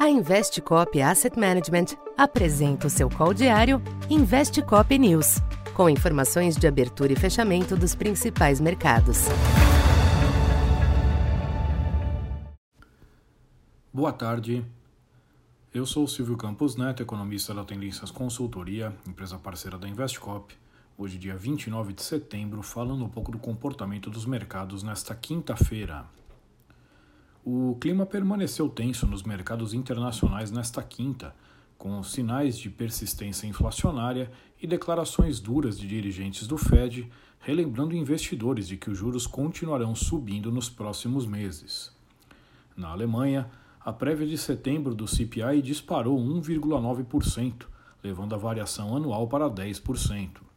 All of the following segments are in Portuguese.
A Investcop Asset Management apresenta o seu call diário Investcop News, com informações de abertura e fechamento dos principais mercados. Boa tarde. Eu sou Silvio Campos Neto, economista da Tendências Consultoria, empresa parceira da Investcop. Hoje, dia 29 de setembro, falando um pouco do comportamento dos mercados nesta quinta-feira. O clima permaneceu tenso nos mercados internacionais nesta quinta, com sinais de persistência inflacionária e declarações duras de dirigentes do Fed, relembrando investidores de que os juros continuarão subindo nos próximos meses. Na Alemanha, a prévia de setembro do CPI disparou 1,9%, levando a variação anual para 10%.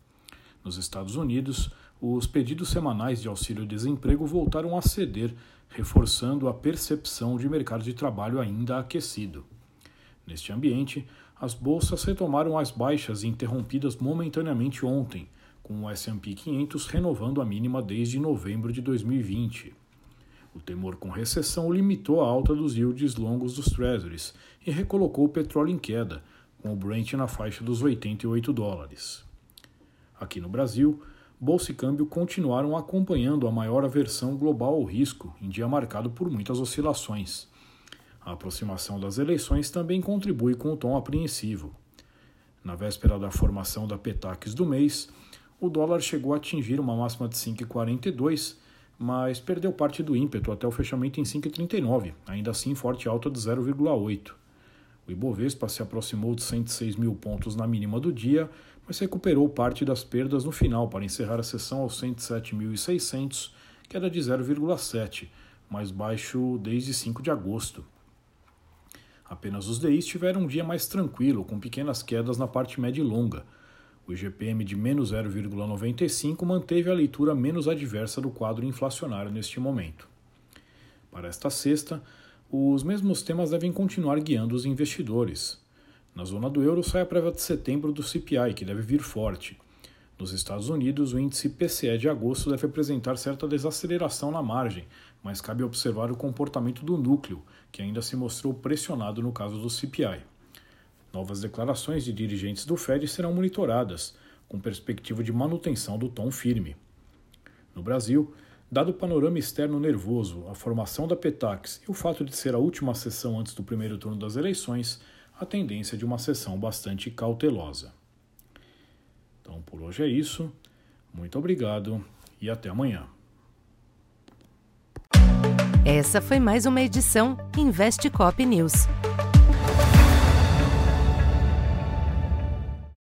Nos Estados Unidos, os pedidos semanais de auxílio-desemprego voltaram a ceder, reforçando a percepção de mercado de trabalho ainda aquecido. Neste ambiente, as bolsas retomaram as baixas interrompidas momentaneamente ontem, com o S&P 500 renovando a mínima desde novembro de 2020. O temor com recessão limitou a alta dos yields longos dos Treasuries e recolocou o petróleo em queda, com o Brent na faixa dos 88 dólares. Aqui no Brasil, bolsa e câmbio continuaram acompanhando a maior aversão global ao risco, em dia marcado por muitas oscilações. A aproximação das eleições também contribui com o tom apreensivo. Na véspera da formação da Petax do mês, o dólar chegou a atingir uma máxima de 5,42, mas perdeu parte do ímpeto até o fechamento em 5,39, ainda assim forte alta de 0,8. O Ibovespa se aproximou de 106 mil pontos na mínima do dia, mas recuperou parte das perdas no final para encerrar a sessão aos 107.600, queda de 0,7, mais baixo desde 5 de agosto. Apenas os DIs tiveram um dia mais tranquilo, com pequenas quedas na parte média e longa. O IGPM de menos 0,95 manteve a leitura menos adversa do quadro inflacionário neste momento. Para esta sexta, os mesmos temas devem continuar guiando os investidores. Na zona do euro sai a prévia de setembro do CPI, que deve vir forte. Nos Estados Unidos, o índice PCE de agosto deve apresentar certa desaceleração na margem, mas cabe observar o comportamento do núcleo, que ainda se mostrou pressionado no caso do CPI. Novas declarações de dirigentes do Fed serão monitoradas, com perspectiva de manutenção do tom firme. No Brasil, dado o panorama externo nervoso, a formação da Petax e o fato de ser a última sessão antes do primeiro turno das eleições, a tendência de uma sessão bastante cautelosa. Então, por hoje é isso. Muito obrigado e até amanhã. Essa foi mais uma edição Investe Cop News.